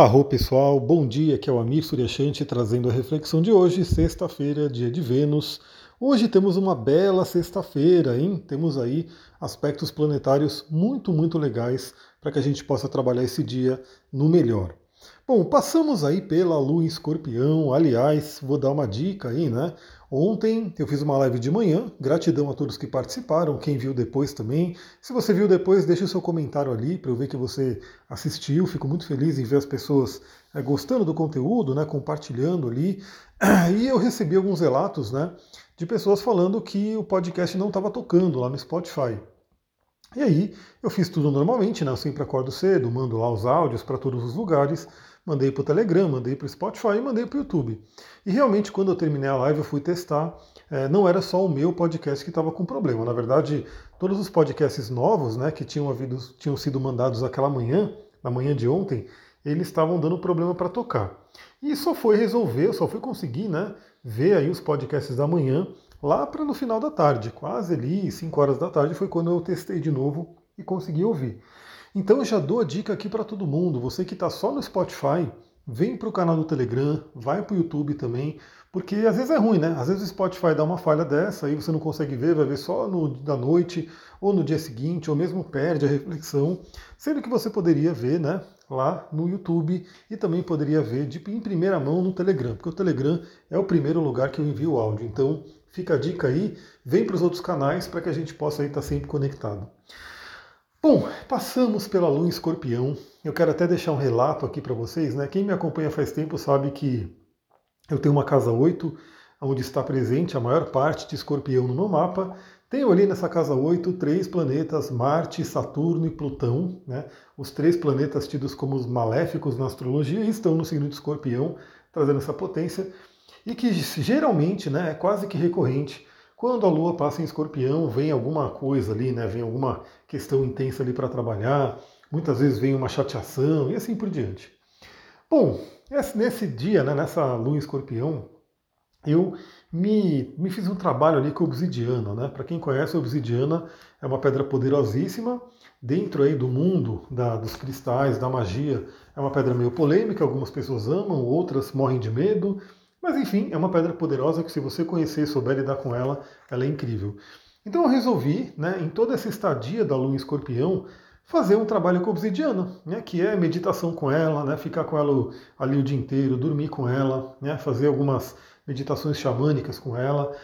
Arro pessoal, bom dia, aqui é o Amir Suryashanti trazendo a reflexão de hoje, sexta-feira, dia de Vênus. Hoje temos uma bela sexta-feira, hein? Temos aí aspectos planetários muito, muito legais para que a gente possa trabalhar esse dia no melhor. Bom, passamos aí pela Lua em Escorpião, aliás, vou dar uma dica aí, né? Ontem eu fiz uma live de manhã, gratidão a todos que participaram, quem viu depois também. Se você viu depois, deixe o seu comentário ali para eu ver que você assistiu. Fico muito feliz em ver as pessoas é, gostando do conteúdo, né, compartilhando ali. E eu recebi alguns relatos né, de pessoas falando que o podcast não estava tocando lá no Spotify. E aí eu fiz tudo normalmente, né? Eu sempre acordo cedo, mando lá os áudios para todos os lugares mandei para o Telegram, mandei para o Spotify e mandei para o YouTube. E realmente, quando eu terminei a live, eu fui testar. É, não era só o meu podcast que estava com problema. Na verdade, todos os podcasts novos, né, que tinham, havido, tinham sido mandados aquela manhã, na manhã de ontem, eles estavam dando problema para tocar. E só foi resolver, só fui conseguir, né, ver aí os podcasts da manhã lá para no final da tarde, quase ali 5 horas da tarde foi quando eu testei de novo e consegui ouvir. Então eu já dou a dica aqui para todo mundo. Você que está só no Spotify, vem para o canal do Telegram, vai para o YouTube também, porque às vezes é ruim, né? Às vezes o Spotify dá uma falha dessa, aí você não consegue ver, vai ver só no da noite, ou no dia seguinte, ou mesmo perde a reflexão, sendo que você poderia ver, né? Lá no YouTube e também poderia ver de, em primeira mão no Telegram, porque o Telegram é o primeiro lugar que eu envio o áudio. Então fica a dica aí, vem para os outros canais para que a gente possa estar sempre conectado. Bom, passamos pela lua em escorpião. Eu quero até deixar um relato aqui para vocês. Né? Quem me acompanha faz tempo sabe que eu tenho uma casa 8, onde está presente a maior parte de escorpião no meu mapa. Tenho ali nessa casa 8 três planetas, Marte, Saturno e Plutão. Né? Os três planetas tidos como os maléficos na astrologia estão no signo de escorpião, trazendo essa potência. E que geralmente né, é quase que recorrente quando a Lua passa em escorpião, vem alguma coisa ali, né? Vem alguma questão intensa ali para trabalhar, muitas vezes vem uma chateação e assim por diante. Bom, nesse dia, né, nessa Lua em escorpião, eu me, me fiz um trabalho ali com obsidiana, né? Para quem conhece, a obsidiana é uma pedra poderosíssima dentro aí do mundo da, dos cristais, da magia. É uma pedra meio polêmica, algumas pessoas amam, outras morrem de medo. Mas enfim, é uma pedra poderosa que se você conhecer e souber lidar com ela, ela é incrível. Então eu resolvi, né, em toda essa estadia da lua em escorpião, fazer um trabalho com obsidiana, né, que é meditação com ela, né, ficar com ela ali o dia inteiro, dormir com ela, né, fazer algumas meditações xamânicas com ela.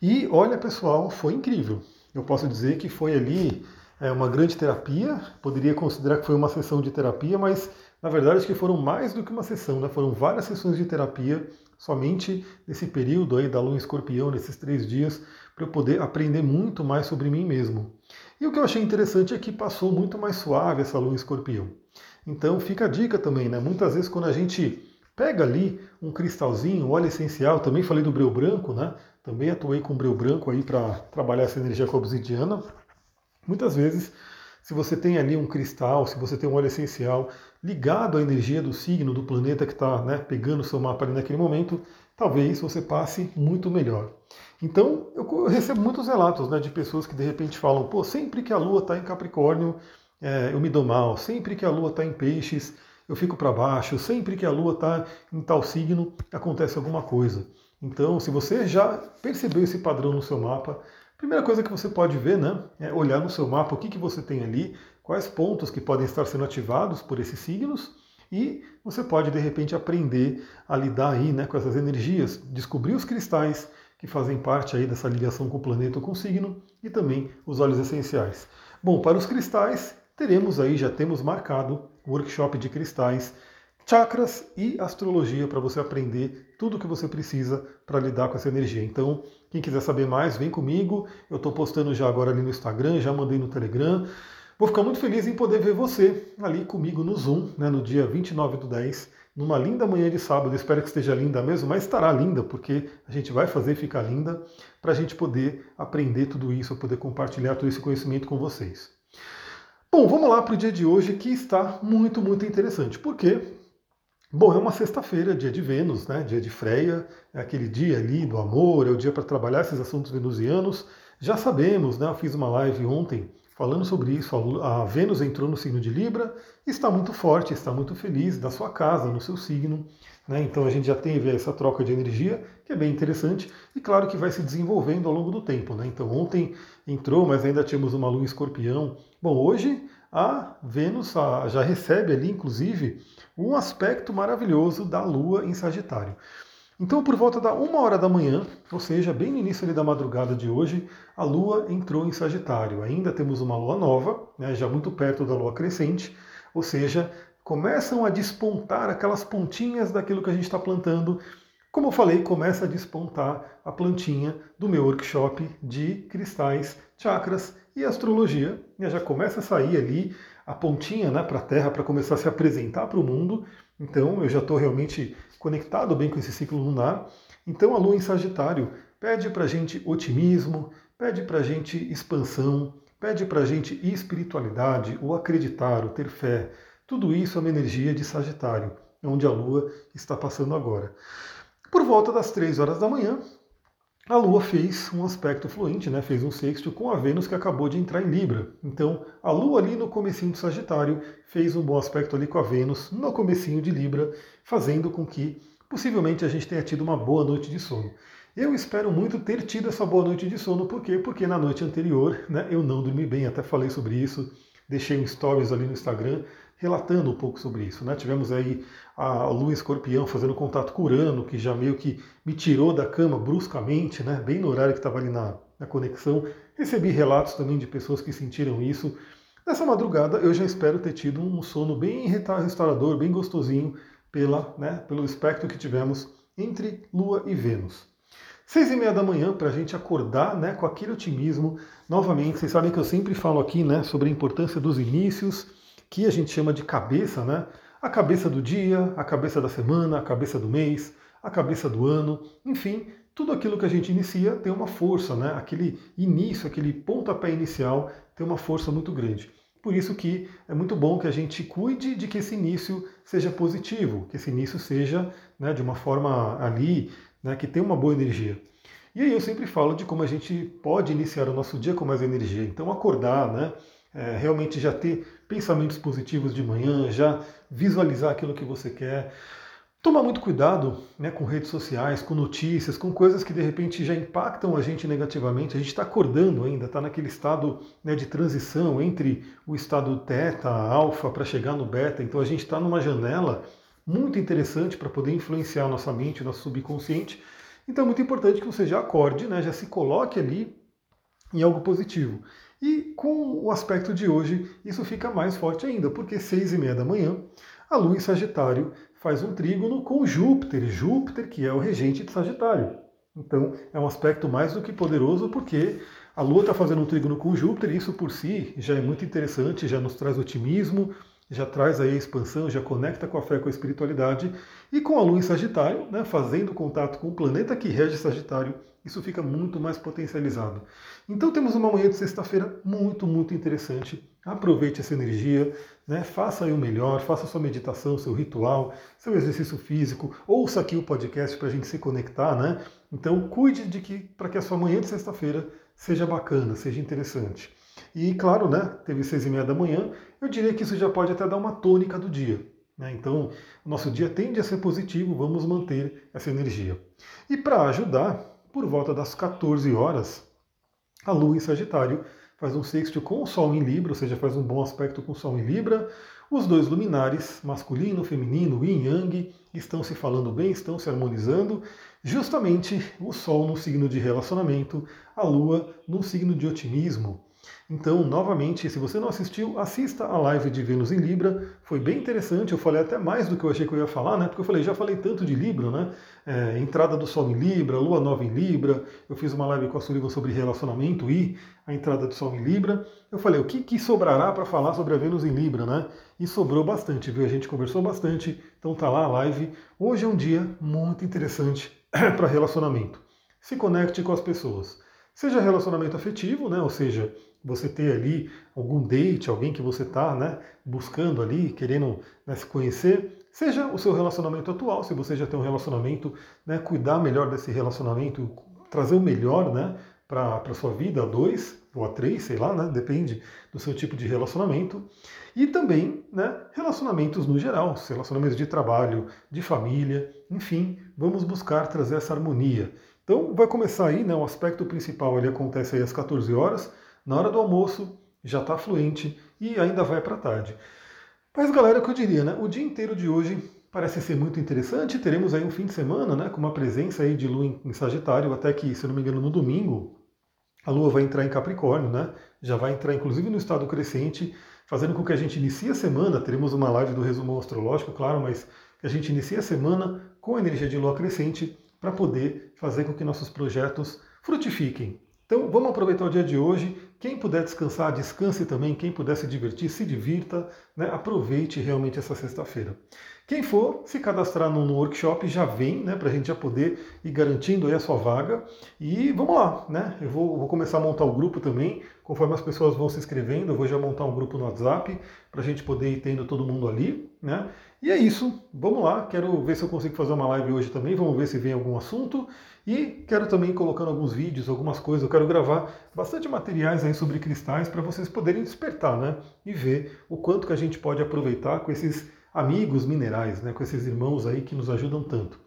E olha, pessoal, foi incrível. Eu posso dizer que foi ali é, uma grande terapia, poderia considerar que foi uma sessão de terapia, mas na verdade acho que foram mais do que uma sessão, né, foram várias sessões de terapia somente nesse período aí da lua em escorpião, nesses três dias, para eu poder aprender muito mais sobre mim mesmo. E o que eu achei interessante é que passou muito mais suave essa lua em escorpião. Então fica a dica também, né? Muitas vezes quando a gente pega ali um cristalzinho, óleo essencial, também falei do breu branco, né? Também atuei com breu branco aí para trabalhar essa energia com obsidiana. Muitas vezes se você tem ali um cristal, se você tem um óleo essencial ligado à energia do signo do planeta que está né, pegando o seu mapa ali naquele momento, talvez você passe muito melhor. Então, eu recebo muitos relatos né, de pessoas que de repente falam: pô, sempre que a lua está em Capricórnio, é, eu me dou mal, sempre que a lua está em Peixes, eu fico para baixo, sempre que a lua está em tal signo, acontece alguma coisa. Então, se você já percebeu esse padrão no seu mapa, Primeira coisa que você pode ver, né, é olhar no seu mapa o que, que você tem ali, quais pontos que podem estar sendo ativados por esses signos, e você pode de repente aprender a lidar aí, né, com essas energias, descobrir os cristais que fazem parte aí dessa ligação com o planeta ou com o signo, e também os óleos essenciais. Bom, para os cristais, teremos aí, já temos marcado o workshop de cristais chakras e astrologia para você aprender tudo o que você precisa para lidar com essa energia. Então, quem quiser saber mais, vem comigo. Eu estou postando já agora ali no Instagram, já mandei no Telegram. Vou ficar muito feliz em poder ver você ali comigo no Zoom, né, no dia 29 do 10, numa linda manhã de sábado. Espero que esteja linda mesmo, mas estará linda, porque a gente vai fazer ficar linda para a gente poder aprender tudo isso, poder compartilhar todo esse conhecimento com vocês. Bom, vamos lá para o dia de hoje que está muito, muito interessante. Por quê? Bom, é uma sexta-feira, dia de Vênus, né? dia de Freia, é aquele dia ali do amor, é o dia para trabalhar esses assuntos venusianos. Já sabemos, né? eu fiz uma live ontem falando sobre isso. A Vênus entrou no signo de Libra, está muito forte, está muito feliz da sua casa, no seu signo. Né? Então a gente já teve essa troca de energia, que é bem interessante, e claro que vai se desenvolvendo ao longo do tempo. Né? Então ontem entrou, mas ainda tínhamos uma lua em escorpião. Bom, hoje a Vênus já recebe ali, inclusive, um aspecto maravilhoso da lua em Sagitário. Então, por volta da uma hora da manhã, ou seja, bem no início da madrugada de hoje, a Lua entrou em Sagitário. Ainda temos uma Lua nova, né, já muito perto da Lua crescente, ou seja, começam a despontar aquelas pontinhas daquilo que a gente está plantando. Como eu falei, começa a despontar a plantinha do meu workshop de cristais, chakras e astrologia. E já começa a sair ali a pontinha né, para a Terra para começar a se apresentar para o mundo. Então eu já estou realmente conectado bem com esse ciclo lunar. Então a Lua em Sagitário pede para a gente otimismo, pede para a gente expansão, pede para a gente espiritualidade, o acreditar, o ter fé. Tudo isso é uma energia de Sagitário, onde a Lua está passando agora. Por volta das 3 horas da manhã, a Lua fez um aspecto fluente, né? fez um sexto com a Vênus que acabou de entrar em Libra. Então, a Lua ali no comecinho do Sagitário fez um bom aspecto ali com a Vênus no comecinho de Libra, fazendo com que possivelmente a gente tenha tido uma boa noite de sono. Eu espero muito ter tido essa boa noite de sono, por quê? Porque na noite anterior né, eu não dormi bem, até falei sobre isso, deixei um stories ali no Instagram relatando um pouco sobre isso. Né? Tivemos aí a Lua Escorpião fazendo contato com Urano, que já meio que me tirou da cama bruscamente, né? bem no horário que estava ali na, na conexão. Recebi relatos também de pessoas que sentiram isso. Nessa madrugada eu já espero ter tido um sono bem restaurador, bem gostosinho, pela, né, pelo espectro que tivemos entre Lua e Vênus. Seis e meia da manhã para a gente acordar né, com aquele otimismo. Novamente, vocês sabem que eu sempre falo aqui né, sobre a importância dos inícios, que a gente chama de cabeça, né? A cabeça do dia, a cabeça da semana, a cabeça do mês, a cabeça do ano, enfim, tudo aquilo que a gente inicia tem uma força, né? Aquele início, aquele pontapé inicial tem uma força muito grande. Por isso que é muito bom que a gente cuide de que esse início seja positivo, que esse início seja né, de uma forma ali, né, que tenha uma boa energia. E aí eu sempre falo de como a gente pode iniciar o nosso dia com mais energia. Então acordar, né, é, realmente já ter pensamentos positivos de manhã, já visualizar aquilo que você quer. Tomar muito cuidado né, com redes sociais, com notícias, com coisas que de repente já impactam a gente negativamente. A gente está acordando ainda, está naquele estado né, de transição entre o estado teta, alfa, para chegar no beta. Então a gente está numa janela muito interessante para poder influenciar nossa mente, nosso subconsciente. Então é muito importante que você já acorde, né, já se coloque ali em algo positivo. E com o aspecto de hoje, isso fica mais forte ainda, porque seis e meia da manhã, a Lua em Sagitário faz um trígono com Júpiter, Júpiter que é o regente de Sagitário. Então é um aspecto mais do que poderoso, porque a Lua está fazendo um trígono com Júpiter, e isso por si já é muito interessante, já nos traz otimismo, já traz aí a expansão, já conecta com a fé, com a espiritualidade, e com a Lua em Sagitário, né, fazendo contato com o planeta que rege Sagitário, isso fica muito mais potencializado. Então temos uma manhã de sexta-feira muito, muito interessante. Aproveite essa energia, né? faça aí o melhor, faça sua meditação, seu ritual, seu exercício físico, ouça aqui o podcast para a gente se conectar, né? Então cuide de que para que a sua manhã de sexta-feira seja bacana, seja interessante. E claro, né? Teve seis e meia da manhã, eu diria que isso já pode até dar uma tônica do dia. Né? Então, nosso dia tende a ser positivo, vamos manter essa energia. E para ajudar, por volta das 14 horas, a Lua em Sagitário faz um sexto com o Sol em Libra, ou seja, faz um bom aspecto com o Sol em Libra. Os dois luminares, masculino, feminino, yin yang, estão se falando bem, estão se harmonizando. Justamente o Sol no signo de relacionamento, a Lua no signo de otimismo. Então, novamente, se você não assistiu, assista a live de Vênus em Libra. Foi bem interessante, eu falei até mais do que eu achei que eu ia falar, né? Porque eu falei, já falei tanto de Libra, né? É, entrada do Sol em Libra, Lua Nova em Libra. Eu fiz uma live com a Sullivan sobre relacionamento e a entrada do Sol em Libra. Eu falei, o que, que sobrará para falar sobre a Vênus em Libra, né? E sobrou bastante, viu? A gente conversou bastante, então tá lá a live. Hoje é um dia muito interessante para relacionamento. Se conecte com as pessoas. Seja relacionamento afetivo, né? Ou seja, você ter ali algum date, alguém que você está né, buscando ali, querendo né, se conhecer, seja o seu relacionamento atual, se você já tem um relacionamento, né, cuidar melhor desse relacionamento, trazer o melhor né, para a sua vida, dois, ou a três, sei lá, né? depende do seu tipo de relacionamento. E também né, relacionamentos no geral, relacionamentos de trabalho, de família, enfim, vamos buscar trazer essa harmonia. Então vai começar aí, né, o aspecto principal ele acontece aí às 14 horas, na hora do almoço, já está fluente e ainda vai para tarde. Mas galera, o que eu diria, né? O dia inteiro de hoje parece ser muito interessante. Teremos aí um fim de semana, né? Com uma presença aí de Lua em Sagitário, até que, se eu não me engano, no domingo, a Lua vai entrar em Capricórnio, né? Já vai entrar, inclusive, no estado crescente, fazendo com que a gente inicie a semana. Teremos uma live do resumo astrológico, claro, mas que a gente inicie a semana com a energia de Lua crescente para poder fazer com que nossos projetos frutifiquem. Então vamos aproveitar o dia de hoje. Quem puder descansar, descanse também. Quem puder se divertir, se divirta. Né? Aproveite realmente essa sexta-feira. Quem for se cadastrar no, workshop já vem, né, para a gente já poder ir garantindo aí a sua vaga. E vamos lá, né? Eu vou, vou, começar a montar o grupo também, conforme as pessoas vão se inscrevendo, eu vou já montar um grupo no WhatsApp para a gente poder ir tendo todo mundo ali, né? E é isso, vamos lá, quero ver se eu consigo fazer uma live hoje também, vamos ver se vem algum assunto. E quero também ir colocando alguns vídeos, algumas coisas, eu quero gravar bastante materiais aí sobre cristais para vocês poderem despertar, né? E ver o quanto que a gente pode aproveitar com esses amigos minerais, né, com esses irmãos aí que nos ajudam tanto.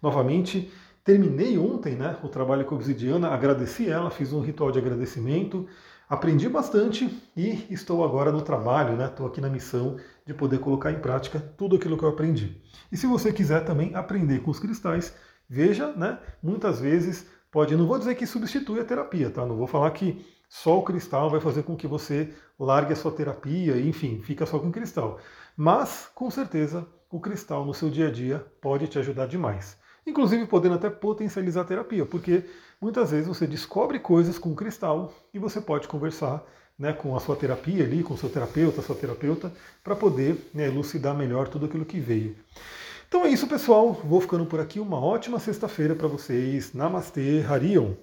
Novamente, terminei ontem né, o trabalho com a obsidiana, agradeci ela, fiz um ritual de agradecimento, aprendi bastante e estou agora no trabalho, né, estou aqui na missão de poder colocar em prática tudo aquilo que eu aprendi. E se você quiser também aprender com os cristais, veja, né, muitas vezes pode, não vou dizer que substitui a terapia, tá? Não vou falar que só o cristal vai fazer com que você largue a sua terapia, enfim, fica só com o cristal. Mas, com certeza, o cristal no seu dia a dia pode te ajudar demais. Inclusive podendo até potencializar a terapia, porque muitas vezes você descobre coisas com o cristal e você pode conversar né, com a sua terapia ali, com o seu terapeuta, sua terapeuta, para poder né, elucidar melhor tudo aquilo que veio. Então é isso, pessoal. Vou ficando por aqui. Uma ótima sexta-feira para vocês. Namastê, Harion.